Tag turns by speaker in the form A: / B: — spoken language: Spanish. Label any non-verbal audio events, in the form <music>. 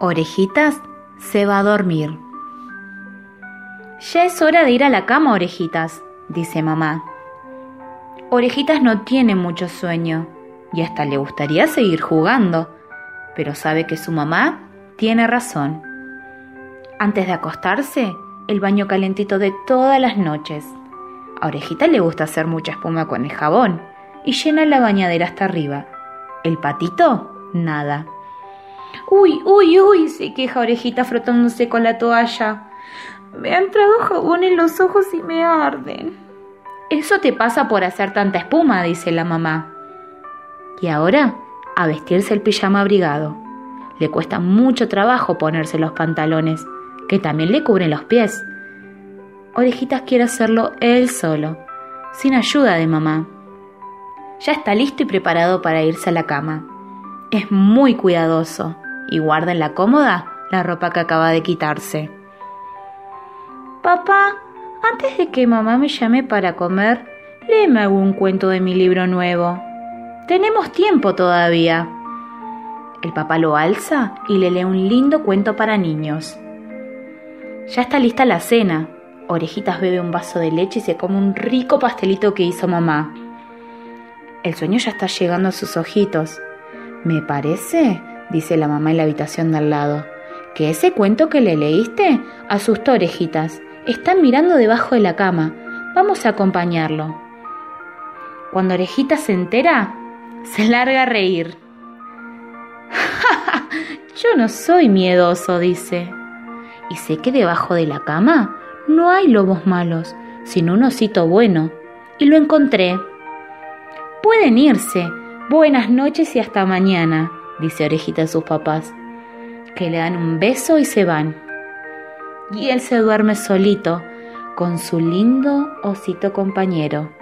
A: Orejitas se va a dormir. Ya es hora de ir a la cama, Orejitas, dice mamá. Orejitas no tiene mucho sueño y hasta le gustaría seguir jugando, pero sabe que su mamá tiene razón. Antes de acostarse, el baño calentito de todas las noches. A Orejita le gusta hacer mucha espuma con el jabón y llena la bañadera hasta arriba. El patito, nada. Uy, uy, uy, se queja Orejita frotándose con la toalla. Me ha entrado jabón en los ojos y me arden. Eso te pasa por hacer tanta espuma, dice la mamá. Y ahora, a vestirse el pijama abrigado. Le cuesta mucho trabajo ponerse los pantalones, que también le cubren los pies. Orejitas quiere hacerlo él solo, sin ayuda de mamá. Ya está listo y preparado para irse a la cama. Es muy cuidadoso y guarda en la cómoda la ropa que acaba de quitarse. Papá, antes de que mamá me llame para comer, léeme algún cuento de mi libro nuevo. Tenemos tiempo todavía. El papá lo alza y le lee un lindo cuento para niños. Ya está lista la cena. Orejitas bebe un vaso de leche y se come un rico pastelito que hizo mamá. El sueño ya está llegando a sus ojitos. Me parece dice la mamá en la habitación de al lado, que ese cuento que le leíste asustó orejitas. Están mirando debajo de la cama. Vamos a acompañarlo. Cuando orejitas se entera, se larga a reír. <laughs> Yo no soy miedoso, dice. Y sé que debajo de la cama no hay lobos malos, sino un osito bueno. Y lo encontré. Pueden irse. Buenas noches y hasta mañana dice Orejita a sus papás, que le dan un beso y se van. Y él se duerme solito con su lindo osito compañero.